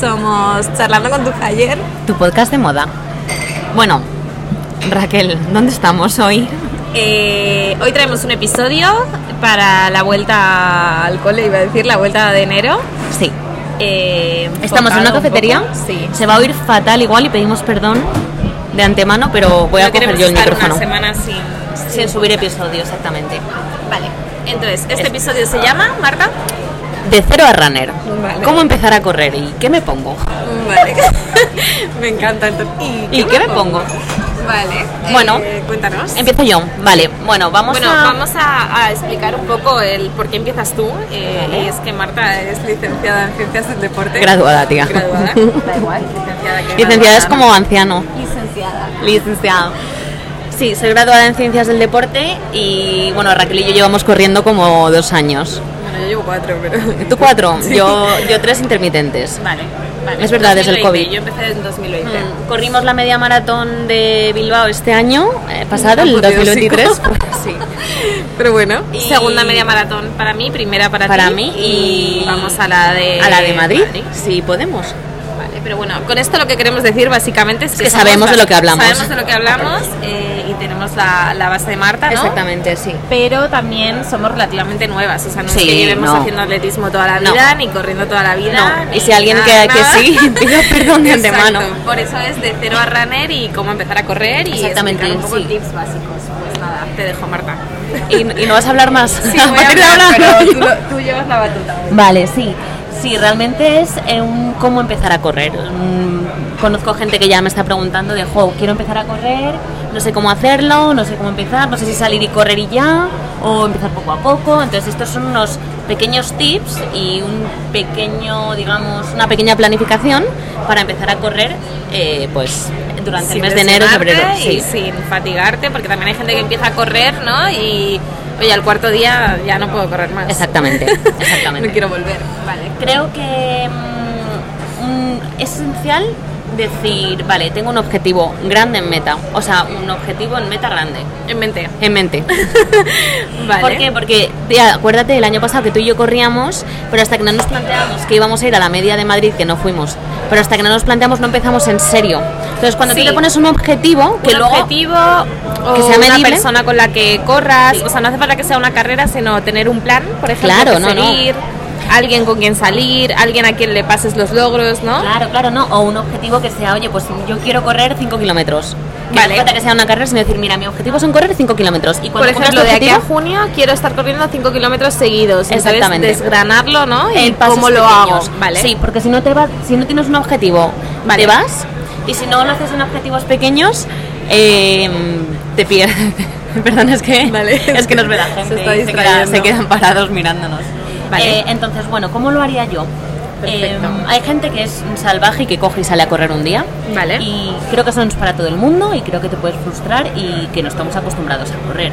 Somos Charlando con tu Jayer. Tu podcast de moda. Bueno, Raquel, ¿dónde estamos hoy? Eh, hoy traemos un episodio para la vuelta al cole, iba a decir, la vuelta de enero. Sí. Eh, Estamos en una un cafetería. Sí. Se va a oír fatal igual y pedimos perdón de antemano, pero voy a No coger queremos yo el estar micrófono. Una semana sin, Sin subir episodio, exactamente. Vale. Entonces, este episodio se llama, Marta. De cero a runner. Vale. ¿Cómo empezar a correr y qué me pongo? Vale. me encanta. entonces- ¿Y qué me pongo? Vale. Bueno, eh, cuéntanos. Empiezo yo. Vale, bueno, vamos Bueno, a... vamos a, a explicar un poco el por qué empiezas tú. eh, Vale. Y es que Marta es licenciada en Ciencias del Deporte. Graduada, tía. Graduada. da igual. Licenciada, que Licenciada es como anciano. ¿no? Licenciada. Sí, soy graduada en Ciencias del Deporte y bueno, Raquel y yo llevamos corriendo como dos años. Bueno, yo llevo cuatro, pero... ¿Tú cuatro? Sí. Yo, yo tres intermitentes. Vale, vale. Es verdad, desde el 2020, COVID. Yo empecé en 2020. Mm, Corrimos la media maratón de Bilbao este año, eh, pasado, el Apoteósico. 2023. Pues, sí. Pero bueno, Y- segunda media maratón para mí, primera para, Para ti, mí y y vamos a la de A la de Madrid, sí, podemos. Vale, pero bueno, con esto lo que queremos decir básicamente es que, que sabemos de lo que hablamos. Sabemos de lo que hablamos eh, y tenemos la, la base de Marta, ¿no? Exactamente, sí. Pero también somos relativamente nuevas, o sea, no es Sí, que llevemos no. haciendo atletismo toda la No. vida, ni corriendo toda la vida. No, y si alguien nada, que, que sí, pido perdón de antemano. Por eso es de cero a runner y cómo empezar a correr y Exactamente, un poco sí. tips básicos. Pues nada, te dejo Marta. Y, y no vas a hablar más. Sí, voy a hablar, pero tú, tú llevas la batuta. Vale, sí. Sí, realmente es eh, un cómo empezar a correr. Mm, conozco gente que ya me está preguntando de, jo, quiero empezar a correr, no sé cómo hacerlo, no sé cómo empezar, no sé si salir y correr y ya, o empezar poco a poco. Entonces estos son unos pequeños tips y un pequeño, digamos, una pequeña planificación para empezar a correr, eh, pues durante el mes de enero y febrero. y Sí. sin fatigarte, porque también hay gente que empieza a correr, ¿no? Y oye, al cuarto día ya no puedo correr más. Exactamente, exactamente. no quiero volver. Vale. Creo que mm, mm, es esencial decir, vale, tengo un objetivo grande en meta, o sea, un objetivo en meta grande, En mente. en mente. Vale. ¿Por qué? Porque, tía, acuérdate, el año pasado que tú y yo corríamos, pero hasta que no nos planteamos que íbamos a ir a la media de Madrid, que no fuimos, pero hasta que no nos planteamos no empezamos en serio. Entonces, cuando Sí. tú te pones un objetivo, que un luego... objetivo o que sea una medible. persona con la que corras, Sí. o sea, no hace falta que sea una carrera, sino tener un plan, por ejemplo, Claro, que no, no. Alguien con quien salir, alguien a quien le pases los logros, ¿no? Claro, claro, no. O un objetivo que sea, oye, pues yo quiero correr 5 kilómetros. Que Vale. no falta que sea una carrera, sino decir, mira, mi objetivo son correr 5 kilómetros. Y Por cuando pongas ejemplo, de aquí a junio quiero estar corriendo 5 kilómetros seguidos. Exactamente. desgranarlo, ¿no? Y cómo lo pequeños. hago. Vale. Sí, porque si no te va, si no tienes un objetivo, Vale. te vas y si no lo haces en objetivos pequeños, eh, te pierdes. Perdón, es que Vale. es que nos ve la Se gente está y se, queda- distrayendo. se quedan parados mirándonos. Vale. Eh, entonces, bueno, ¿cómo lo haría yo? Eh, hay gente que es salvaje y que coge y sale a correr un día. Vale. Y creo que eso no es para todo el mundo y creo que te puedes frustrar y que no estamos acostumbrados a correr.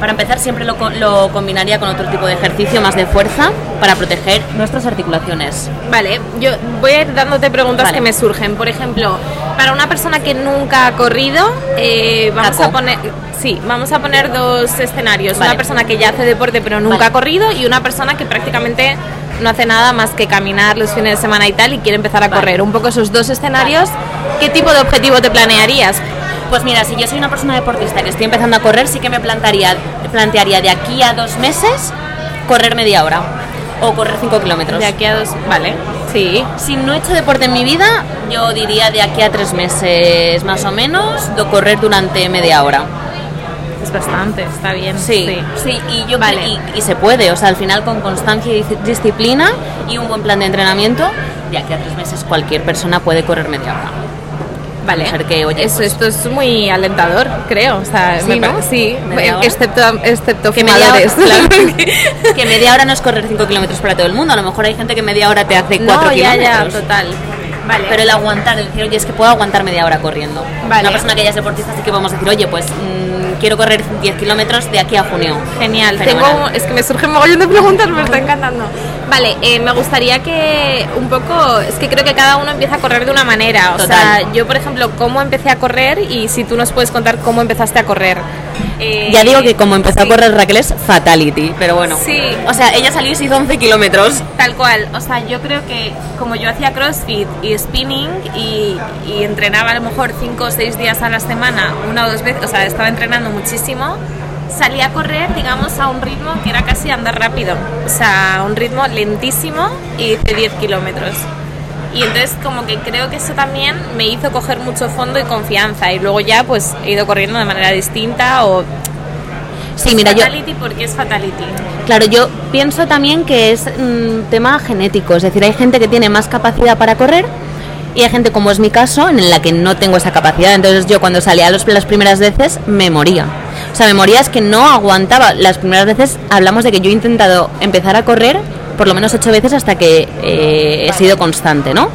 Para empezar, siempre lo, co- lo combinaría con otro tipo de ejercicio más de fuerza para proteger nuestras articulaciones. Vale, yo voy a ir dándote preguntas Vale. que me surgen. Por ejemplo, para una persona que nunca ha corrido, eh, vamos Taco. a poner, sí, vamos a poner dos escenarios. Vale. Una persona que ya hace deporte pero nunca Vale. ha corrido y una persona que prácticamente no hace nada más que caminar los fines de semana y tal y quiere empezar a correr. Un poco esos dos escenarios. ¿Qué tipo de objetivo te planearías? Pues mira, si yo soy una persona deportista que estoy empezando a correr, sí que me plantaría, plantearía de aquí a dos meses correr media hora o correr 5 kilómetros. De aquí a dos, vale, sí. Si no he hecho deporte en mi vida, yo diría de aquí a tres meses más o menos, de correr durante media hora. Es bastante, está bien. Sí, sí, y yo Vale. y, y se puede, o sea, al final con constancia y dis- disciplina y un buen plan de entrenamiento, de aquí a tres meses cualquier persona puede correr media hora. Vale, A no ser que, oye, Eso, pues- esto es muy alentador, creo. O sea, Sí, me ¿no? pare- sí, excepto, excepto Que media hora, fumadores. claro, que media hora no es correr 5 kilómetros para todo el mundo, a lo mejor hay gente que media hora te hace 4 no, ya, kilómetros. ya, total. Vale. Pero el aguantar, el decir, oye, es que puedo aguantar media hora corriendo. Vale. Una persona que ya es deportista sí que vamos a decir, oye, pues mm, quiero correr 10 kilómetros de aquí a junio. Genial. Fenomenal. Tengo, es que me surgen mogollón de preguntas, me está encantando. Vale, eh, me gustaría que un poco, es que creo que cada uno empieza a correr de una manera. O Total. sea, yo por ejemplo, cómo empecé a correr y si tú nos puedes contar cómo empezaste a correr. Eh, Ya digo que como empezó a sí, correr Raquel es fatality, pero bueno. Sí. O sea, ella salió y se hizo 11 kilómetros. Tal cual, o sea, yo creo que como yo hacía CrossFit y spinning y, y entrenaba a lo mejor 5 o 6 días a la semana, una o dos veces, o sea, estaba entrenando muchísimo, salía a correr, digamos, a un ritmo que era casi andar rápido, o sea, un ritmo lentísimo y hice 10 kilómetros. Y entonces como que creo que eso también me hizo coger mucho fondo y confianza y luego ya pues he ido corriendo de manera distinta o... Sí, mira, yo, fatality porque es fatality. claro, yo pienso también que es un tema genético, es decir, hay gente que tiene más capacidad para correr y hay gente como es mi caso en la que no tengo esa capacidad. Entonces yo cuando salía los, las primeras veces me moría. O sea, me moría es que no aguantaba. Las primeras veces hablamos de que yo he intentado empezar a correr por lo menos ocho veces hasta que eh, he sido constante, ¿no?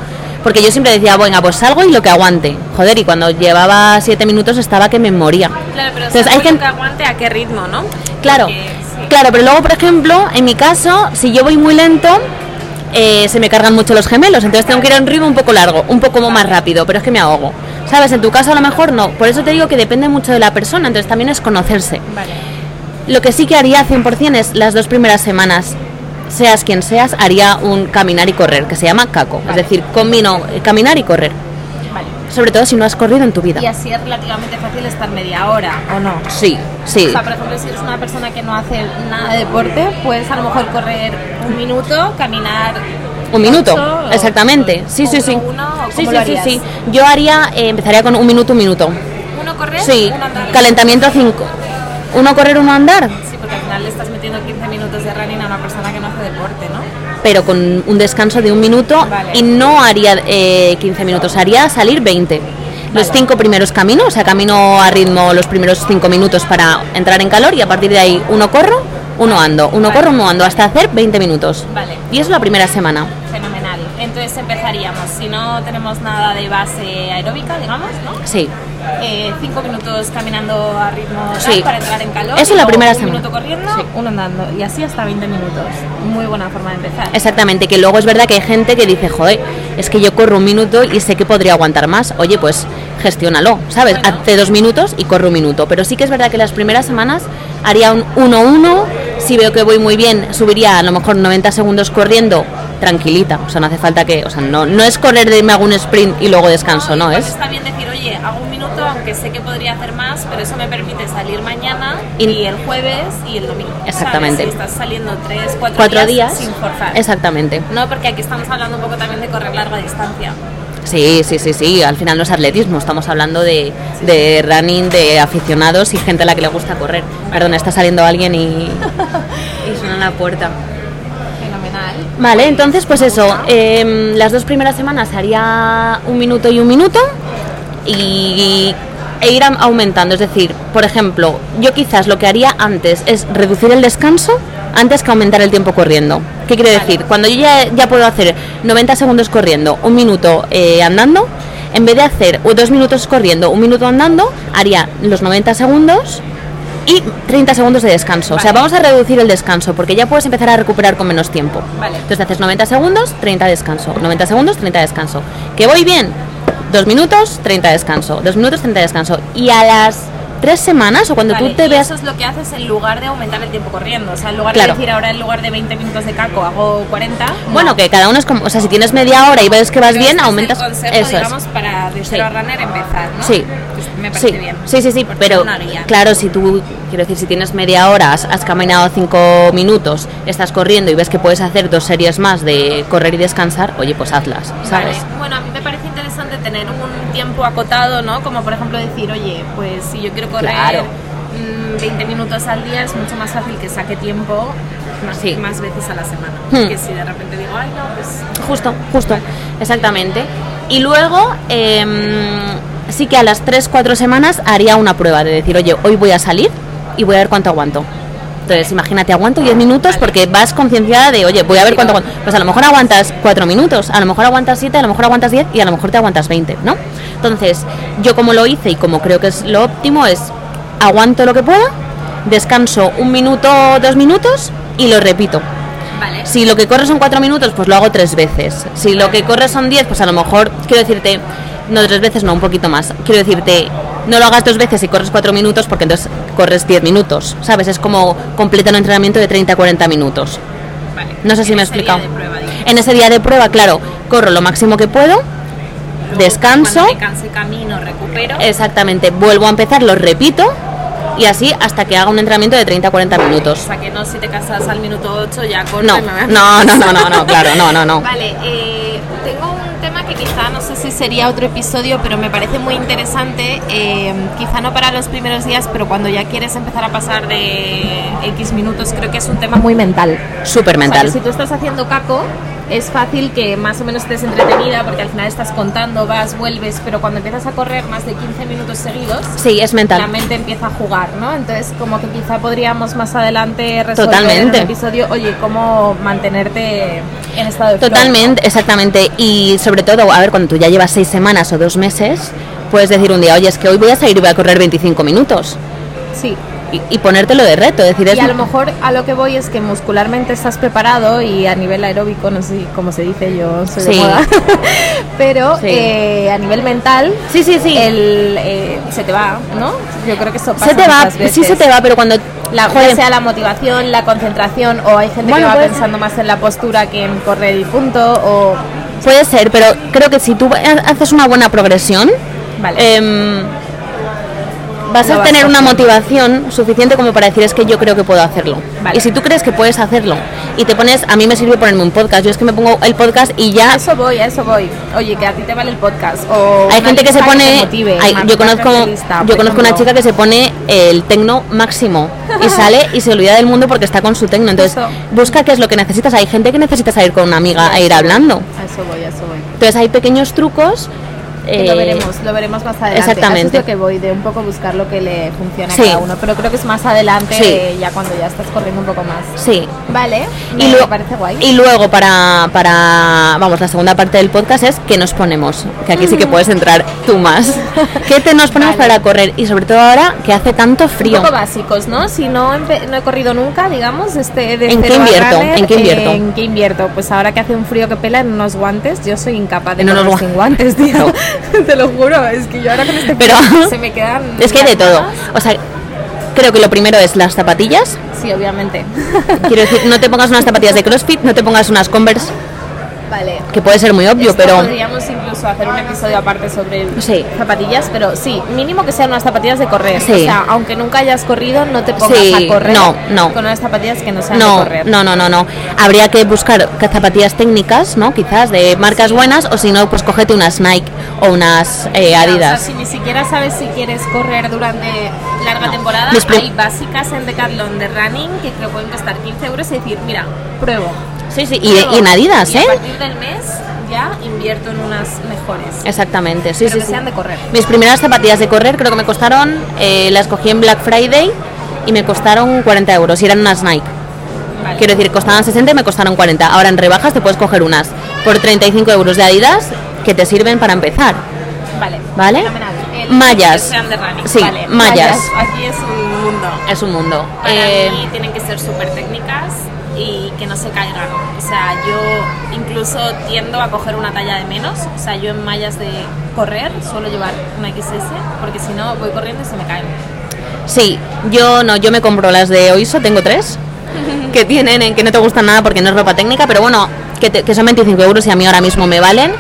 Porque yo siempre decía, venga, pues salgo y lo que aguante. Joder, y cuando llevaba siete minutos estaba que me moría. Claro, pero Entonces, hay que aguante a qué ritmo, ¿no? Claro, Porque, sí. claro, pero luego, por ejemplo, en mi caso, si yo voy muy lento, eh, se me cargan mucho los gemelos, entonces tengo que ir a un ritmo un poco largo, un poco más rápido, pero es que me ahogo. ¿Sabes? En tu caso a lo mejor no. Por eso te digo que depende mucho de la persona, entonces también es conocerse. Vale. Lo que sí que haría 100% es las dos primeras semanas, seas quien seas, haría un caminar y correr, que se llama caco. Es decir, combino caminar y correr. Vale. Sobre todo si no has corrido en tu vida. Y así es relativamente fácil estar media hora, ¿o no? Sí, sí. O sea, por ejemplo, si eres una persona que no hace nada de deporte, puedes a lo mejor correr un minuto, caminar Un minuto, ocho, exactamente. o- Sí, o sí, sí. uno, uno, ¿o Sí, sí, sí, sí. Yo haría, eh, empezaría con un minuto, un minuto. Uno correr, Sí, uno andar. calentamiento 5. Uno correr, uno andar, Sí, porque al final le estás metiendo 15 minutos de running a una persona que no hace deporte, ¿no? pero con un descanso de un minuto Vale. y no haría eh, 15 minutos, haría salir 20. Los cinco primeros caminos, o sea, camino a ritmo los primeros cinco minutos para entrar en calor y a partir de ahí uno corro, uno ando, uno Vale. corro, uno ando, hasta hacer 20 minutos. Vale. Y eso la primera semana. Fenomenal. Entonces empezaríamos, si no tenemos nada de base aeróbica, digamos, ¿no? Sí, Eh, cinco minutos caminando a ritmo Sí. para entrar en calor. Eso y la primera un semana. minuto corriendo, Sí. uno andando. Y así hasta 20 minutos. Muy buena forma de empezar. Exactamente, que luego es verdad que hay gente que dice, joder, es que yo corro un minuto y sé que podría aguantar más. Oye, pues gestiónalo, ¿sabes? Bueno. Hazte dos minutos y corro un minuto. Pero sí que es verdad que las primeras semanas haría un 1-1. Si veo que voy muy bien, subiría a lo mejor 90 segundos corriendo tranquilita. O sea, no hace falta que. O sea, no, no es correr de me hago un sprint y luego descanso, ¿no? Es. Está bien decir, oye, hago un minuto, aunque sé que podría hacer más, pero eso me permite salir mañana Y- y, el jueves y el domingo. Exactamente. Si estás saliendo tres, cuatro, Cuatro días. sin forzar. Exactamente. No, porque aquí estamos hablando un poco también de correr larga distancia. Sí, sí, sí, sí. Al final no es atletismo, estamos hablando de, de running, de aficionados y gente a la que le gusta correr. Perdón, está saliendo alguien y, y suena la puerta. Vale, entonces pues eso, em, las dos primeras semanas haría un minuto y un minuto y, e ir aumentando. Es decir, por ejemplo, yo quizás lo que haría antes es reducir el descanso antes que aumentar el tiempo corriendo. ¿Qué quiere decir? Cuando yo ya, ya puedo hacer 90 segundos corriendo, un minuto eh, andando, en vez de hacer dos minutos corriendo, un minuto andando, haría los 90 segundos y 30 segundos de descanso. O sea, Vale. vamos a reducir el descanso porque ya puedes empezar a recuperar con menos tiempo. Vale. Entonces haces 90 segundos, 30 descanso. 90 segundos, 30 descanso. ¿Que voy bien? Dos minutos, 30 descanso. Dos minutos, 30 descanso. Y a las tres semanas o cuando Vale, tú te y veas... eso es lo que haces en lugar de aumentar el tiempo corriendo. O sea, en lugar Claro. de decir ahora en lugar de 20 minutos de caco hago 40. no. Bueno, que cada uno es como... O sea, si tienes media hora y ves que vas Pero bien, este es el aumentas... consejo, Eso es. digamos, para de a runner empezar, ¿no? Sí. Pues me parece Sí, bien. sí, sí, sí, Porque pero claro, si tú, quiero decir, si tienes media hora, has, has caminado cinco minutos, estás corriendo y ves que puedes hacer dos series más de correr y descansar, oye, pues hazlas, ¿sabes? Vale. Tener un tiempo acotado, ¿no? Como por ejemplo decir, oye, pues si yo quiero correr Claro. mm, 20 minutos al día, es mucho más fácil que saque tiempo más, Sí. más veces a la semana. Hmm. Que si de repente digo, ay, no, pues Justo, justo, exactamente. Y luego, em, sí que a las 3-4 semanas haría una prueba de decir, oye, hoy voy a salir y voy a ver cuánto aguanto. Entonces, imagínate, aguanto 10 minutos porque vas concienciada de, oye, voy a ver cuánto aguanto. Pues a lo mejor aguantas 4 minutos, a lo mejor aguantas 7, a lo mejor aguantas 10 y a lo mejor te aguantas 20, ¿no? Entonces, yo como lo hice y como creo que es lo óptimo es, aguanto lo que pueda, descanso un minuto, dos minutos y lo repito. Vale. Si lo que corres son cuatro minutos, pues lo hago tres veces. Si lo que corres son 10, pues a lo mejor, quiero decirte, no tres veces, no, un poquito más. Quiero decirte, no lo hagas dos veces y corres cuatro minutos porque entonces corres 10 minutos, ¿sabes? Es como completa un entrenamiento de 30 a 40 minutos. Vale. No sé si me he explicado. prueba. En ese día de prueba, claro, corro lo máximo que puedo, Luego, descanso. Me canse camino, recupero. exactamente, vuelvo a empezar, lo repito y así hasta que haga un entrenamiento de 30 a 40 O minutos. sea que no si te casas al minuto 8 ya corto No, a- no, no, no, no, no, claro, no, no, no. Vale, eh, tema que quizá no sé si sería otro episodio, pero me parece muy interesante. eh, quizá no para los primeros días, pero cuando ya quieres empezar a pasar de X minutos, creo que es un tema muy mental. Súper O sea, mental. si tú estás haciendo caco, es fácil que más o menos estés entretenida porque al final estás contando, vas, vuelves, pero cuando empiezas a correr más de 15 minutos seguidos, Sí, es la mental. mente empieza a jugar, ¿no? Entonces, como que quizá podríamos más adelante resolver Totalmente. en un episodio, oye, cómo mantenerte en estado de. Totalmente, exactamente. Y sobre todo, a ver, cuando tú ya llevas seis semanas o dos meses, puedes decir un día, oye, es que hoy voy a salir y voy a correr 25 minutos. Sí. Y, y ponértelo de reto, decir, es Y a lo mejor a lo que voy es que muscularmente estás preparado y a nivel aeróbico, no sé cómo se dice, yo soy de Sí. moda, pero Sí. eh, a nivel mental Sí, sí, sí. el, eh, se te va, ¿no? Yo creo que eso pasa se te va, veces. sí se te va, pero cuando... La, ya sea la motivación, la concentración, o hay gente Bueno, que va pensando más en la postura que en correr y punto, o... Puede ser, pero creo que si tú haces una buena progresión, Vale. em, vas a tener una motivación suficiente como para decir es que yo creo que puedo hacerlo. Vale. Y si tú crees que puedes hacerlo y te pones, a mí me sirve ponerme un podcast, yo es que me pongo el podcast y ya A eso voy, a eso voy. Oye, que a ti te vale el podcast. O hay gente que se pone te motive, hay- yo conozco lista, yo conozco una chica que se pone el tecno máximo y sale y se olvida del mundo porque está con su tecno entonces Justo. busca qué es lo que necesitas hay gente que necesita salir con una amiga e ir hablando A eso voy, a eso voy. entonces hay pequeños trucos Lo eh, veremos, lo veremos más adelante. exactamente. Eso es lo que voy, de un poco buscar lo que le funciona a cada uno. Pero creo que es más adelante, Sí. eh, ya cuando ya estás corriendo un poco más. sí Vale, y luego, parece guay. y luego para, para, vamos, la segunda parte del podcast es que nos ponemos, que aquí sí que puedes entrar tú más. ¿Qué te nos ponemos Vale. para correr? Y sobre todo ahora que hace tanto un frío. poco básicos, ¿no? Si no, no he corrido nunca, digamos, este de ¿En qué invierto? runner, ¿En qué invierto? ¿En qué invierto? Pues ahora que hace un frío que pela en unos guantes, yo soy incapaz de unos correr sin guantes, tío. Te lo juro, es que yo ahora con este Pero- se me quedan Es que hay de todo. O sea, creo que lo primero es las zapatillas. Sí, obviamente. Quiero decir, no te pongas unas zapatillas de CrossFit, no te pongas unas Converse, vale. que puede ser muy obvio, Esto pero podríamos incluso hacer un episodio aparte sobre Sí. zapatillas, pero sí, mínimo que sean unas zapatillas de correr. Sí. O sea, aunque nunca hayas corrido, no te pongas Sí, a correr no, no. con unas zapatillas que no sean de correr. no, no, no, no. Habría que buscar ca- zapatillas técnicas, ¿no? Quizás de marcas buenas, o si no, pues cógete unas Nike o unas eh, Ya, o sea, Adidas. si ni siquiera sabes si quieres correr durante larga temporada, hay básicas en Decathlon de running que creo pueden costar 15 euros y decir, mira, pruebo. Sí, sí, y, y en Adidas, Y ¿eh? a partir del mes ya invierto en unas mejores. Exactamente, sí, pero sí, que sí. sean de correr. Mis primeras zapatillas de correr creo que me costaron, eh, las cogí en Black Friday y me costaron 40 euros y eran unas Nike. Vale. Quiero decir, costaban 60 y me costaron 40. Ahora en rebajas te puedes coger unas por 35 euros de Adidas que te sirven para empezar. Vale. ¿Vale? Mallas. Sí, Vale, mallas. Aquí es un mundo. Es un mundo. Para Eh, mí tienen que ser súper técnicas y que no se caigan. O sea, yo incluso tiendo a coger una talla de menos. O sea, yo en mallas de correr suelo llevar una XS porque si no voy corriendo y se me caen. sí, yo no, yo me compro las de Oiso, tengo tres, que tienen, en que no te gustan nada porque no es ropa técnica, pero bueno, que, te- que son 25 euros y a mí ahora mismo me valen.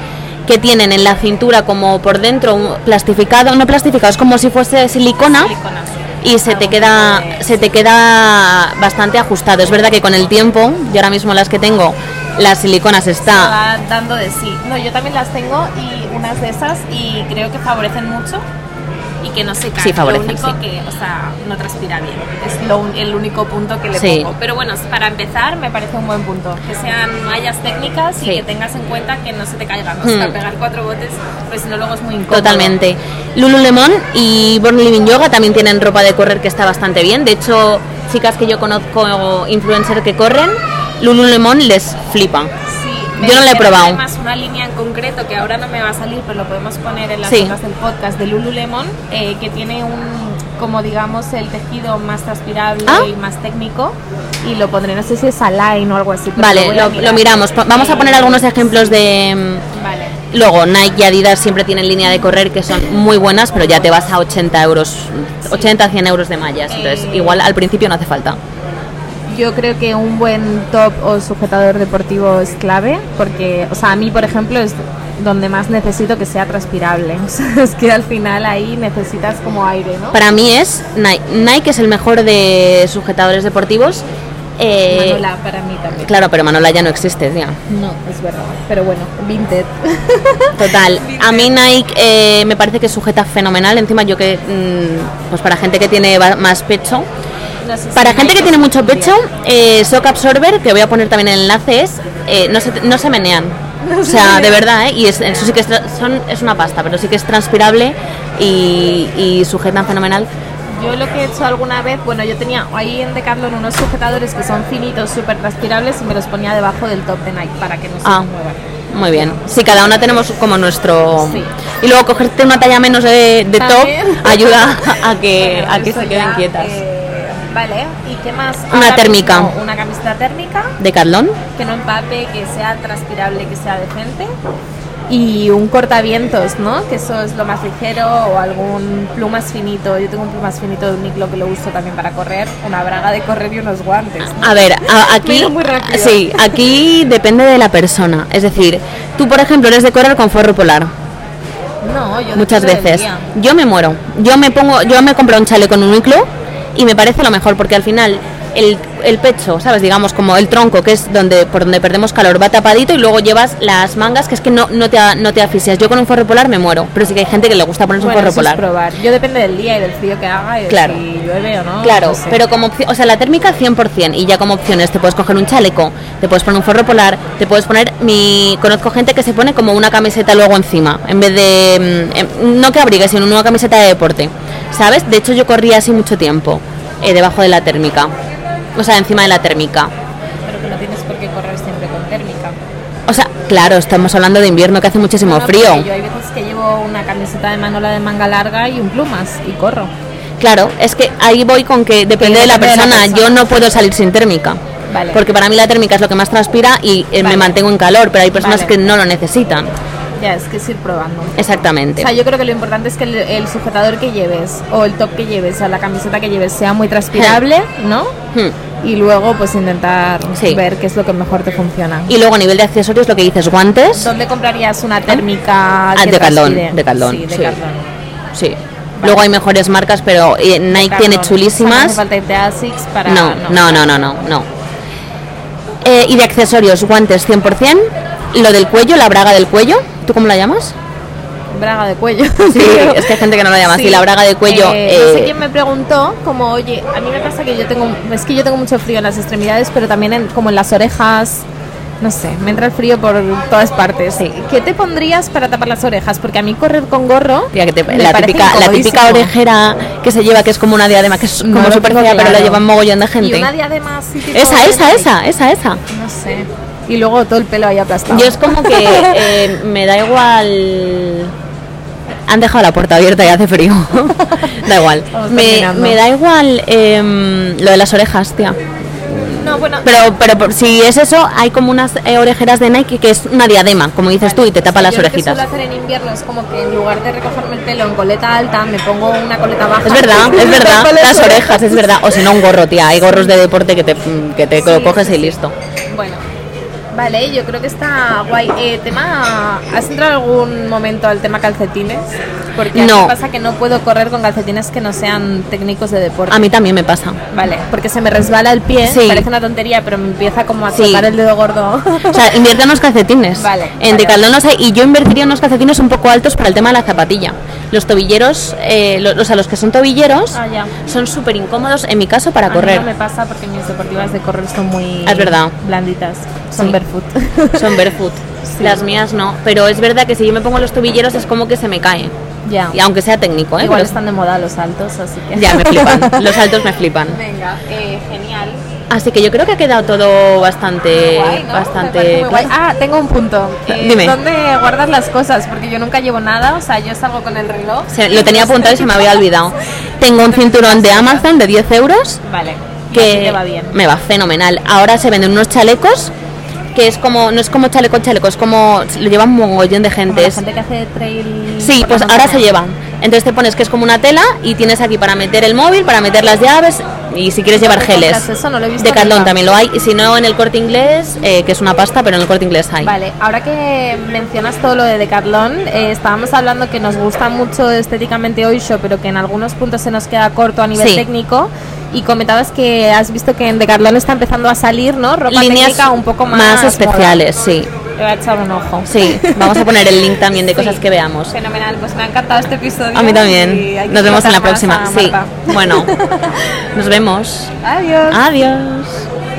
Que tienen en la cintura como por dentro un plastificado, no plastificado, es como si fuese silicona. Silicona, sí. Y se te queda se te queda bastante ajustado. Es verdad que con el tiempo, yo ahora mismo las que tengo, las siliconas está dando de sí. No, yo también las tengo y unas de esas y creo que favorecen mucho y que no se caen. Sí, Lo único sí. que, o sea, no transpira bien. Es lo el único punto que le Sí. pongo. Pero bueno, para empezar me parece un buen punto. Que sean mallas técnicas y que tengas en cuenta que no se te caigan. O sea, Hmm. pegar cuatro botes, pues si no luego es muy incómodo. totalmente. Lululemon y Born Living Yoga también tienen ropa de correr que está bastante bien. De hecho, chicas que yo conozco influencers que corren, Lululemon les flipa. Yo no la he probado. Además, una línea en concreto que ahora no me va a salir, pero lo podemos poner en las Sí. notas del podcast de Lululemon, eh, que tiene un como digamos el tejido más transpirable Ah. y más técnico y lo pondré, no sé si es Align o algo así. Vale, lo, lo miramos. Vamos a poner algunos ejemplos de... mm, Vale. Luego, Nike y Adidas siempre tienen línea de correr que son muy buenas, pero ya te vas a 80 euros, 80 100 euros de mallas. Entonces, Eh. igual al principio no hace falta. Yo creo que un buen top o sujetador deportivo es clave, porque, o sea, a mí, por ejemplo, es donde más necesito que sea transpirable. O sea, es que al final ahí necesitas como aire, ¿no? Para mí es Nike. Nike es el mejor de sujetadores deportivos. Eh, Manola para mí también. Claro, pero Manola ya no existe, ya. No, es verdad. Pero bueno, Vinted. Total. A mí Nike eh, me parece que sujeta fenomenal. Encima yo que, mm, pues para gente que tiene más pecho, Para gente que tiene mucho pecho, eh, Shock Absorber, que voy a poner también el enlace, es, eh, no, se, no se menean. O sea, de verdad, ¿eh? Y es, eso sí que es, son, es una pasta, pero sí que es transpirable y, y sujetan fenomenal. Yo lo que he hecho alguna vez, bueno, yo tenía ahí en Decathlon unos sujetadores que son finitos, súper transpirables y me los ponía debajo del top de Nike para que no se Ah. muevan. Muy bien. Sí, cada una tenemos como nuestro... Sí. Y luego cogerte una talla menos de, de top ayuda a que, Bueno, a que se queden ya, quietas. eh, vale, ¿y qué más? Una Ahora térmica. mismo, Una camiseta térmica Decathlon. que no empape, que sea transpirable, que sea decente. Y un cortavientos, ¿no? Que eso es lo más ligero o algún plumas finito. Yo tengo un plumas finito de Uniqlo que lo uso también para correr. Una braga de correr y unos guantes. ¿no? A ver, a- aquí, muy sí, aquí depende de la persona. Es decir, tú por ejemplo eres de correr con forro polar. No, yo muchas veces. Yo me muero. Yo me pongo, yo me compro un chaleco con un Uniqlo y me parece lo mejor porque al final el, el pecho, sabes, digamos como el tronco que es donde por donde perdemos calor va tapadito y luego llevas las mangas que es que no no te no te asfixias. Yo con un forro polar me muero, pero sí que hay gente que le gusta ponerse Bueno, un forro eso es polar. probar. Yo depende del día y del frío que haga y de Claro. si llueve o no. Claro, no sé. pero como opción, o sea, la térmica 100% y ya como opciones te puedes coger un chaleco, te puedes poner un forro polar, te puedes poner mi conozco gente que se pone como una camiseta luego encima, en vez de mm, em, no que abrigue, sino una camiseta de deporte. ¿Sabes? De hecho yo corría así mucho tiempo eh, debajo de la térmica. O sea, encima de la térmica. Pero que no tienes por qué correr siempre con térmica. O sea, claro, estamos hablando de invierno que hace muchísimo No, no, frío. Yo hay veces que llevo una camiseta de manola de manga larga y un plumas y corro. Claro, es que ahí voy con que depende de la depende de la persona. Yo no puedo salir sin térmica. Vale. Porque para mí la térmica es lo que más transpira y eh, me mantengo en calor, pero hay personas Vale. que no lo necesitan. Ya, es que es ir probando. Exactamente. O sea, yo creo que lo importante es que el, el sujetador que lleves o el top que lleves, o sea, la camiseta que lleves sea muy transpirable, ¿no? Hmm. Y luego pues intentar Sí. ver qué es lo que mejor te funciona. Y luego a nivel de accesorios lo que dices, guantes, ¿Dónde comprarías una térmica Ah, que Decathlon, transpire? Decathlon, Sí, sí. Decathlon. sí. Luego hay mejores marcas, pero eh, Nike tiene O sea, no chulísimas. hace falta Asics para... No, no, no, no, no, no. Eh, y de accesorios, guantes 100%. Lo del cuello, la braga del cuello, ¿tú cómo la llamas? Braga de cuello. Sí, es que hay gente que no la llama así, la braga de cuello. Eh, no eh, sé quién me preguntó, como, oye, a mí me pasa que yo tengo, es que yo tengo mucho frío en las extremidades, pero también en- como en las orejas, no sé, me entra el frío por todas partes. ¿Qué te pondrías para tapar las orejas? Porque a mí correr con gorro, tía, que te- me la, típica, la típica orejera que se lleva, que es como una diadema, que es No como lo súper fea, pero la claro. llevan mogollón de Y gente. una diadema así tipo Esa, esa, esa, esa, esa. No sé. Y luego todo el pelo ahí aplastado. Yo es como que eh, me da igual. Han dejado la puerta abierta y hace frío. da igual. Me, da igual em, lo de las orejas, tía. No, bueno, Pero, pero por- si es eso, hay como unas eh, orejeras de Nike que es una diadema, como dices tú, y te tapa las yo orejitas. Lo que suelo hacer en invierno es como que en lugar de recogerme el pelo en coleta alta, me pongo una coleta baja. Es verdad, es verdad, las orejas, es verdad. O si no, un gorro, tía. Hay gorros de deporte que te, que te Sí, coges sí, y listo. Bueno, vale, yo creo que está guay. Eh, tema, ¿Has entrado algún momento al tema calcetines? Porque a mí No. me pasa que no puedo correr con calcetines que no sean técnicos de deporte. A mí también me pasa. Vale, porque se me resbala el pie, Sí. parece una tontería, pero me empieza como a Sí. tocar el dedo gordo. O sea, invierte unos calcetines. Vale, En vale. Los hay. Y yo invertiría unos calcetines un poco altos para el tema de la zapatilla. Los tobilleros, eh, lo- o sea, los que son tobilleros, Ah, son súper incómodos, en mi caso, para A mí correr. no me pasa porque mis deportivas de correr son muy Es verdad. blanditas, son Sí. barefoot. Son barefoot. Sí. Las mías no. Pero es verdad que si yo me pongo los tobilleros es como que se me caen. ya. Y aunque sea técnico, ¿eh? Igual Pero- están de moda los altos, así que. Ya, me flipan. Los altos me flipan. Venga, eh, genial. Así que yo creo que ha quedado todo bastante, Guay, ¿no? Me bastante. muy guay. Ah, tengo un punto. Eh, Dime. ¿Dónde guardas las cosas? Porque yo nunca llevo nada, o sea, yo salgo con el reloj. Se- lo tenía apuntado y se me había olvidado. Tengo un cinturón de Amazon de 10 euros Vale. que va bien. me va fenomenal. Ahora se venden unos chalecos que es como no es como chaleco chaleco, es como lo llevan un mogollón de Como gente. la Es- gente que hace trail. Sí, pues la ahora se llevan. Entonces te pones que es como una tela y tienes aquí para meter el móvil, para meter las llaves y si quieres llevar ¿Dónde geles. eso? No lo he visto de nunca. también lo hay. Y si no, en el corte inglés, eh, que es una pasta, pero en el corte inglés hay. Vale, ahora que mencionas todo lo de Decathlon, eh, estábamos hablando que nos gusta mucho estéticamente Oisho, pero que en algunos puntos se nos queda corto a nivel Sí. técnico. Y comentabas que has visto que en Decathlon está empezando a salir, ¿no? Ropa Líneas técnica un poco más, especiales, sí. Le voy a echar un ojo. Sí, vamos a poner el link también de Sí. cosas que veamos. Fenomenal, pues me ha encantado este episodio. A mí también. Nos vemos en la próxima. Sí. Bueno, nos vemos. Adiós. Adiós.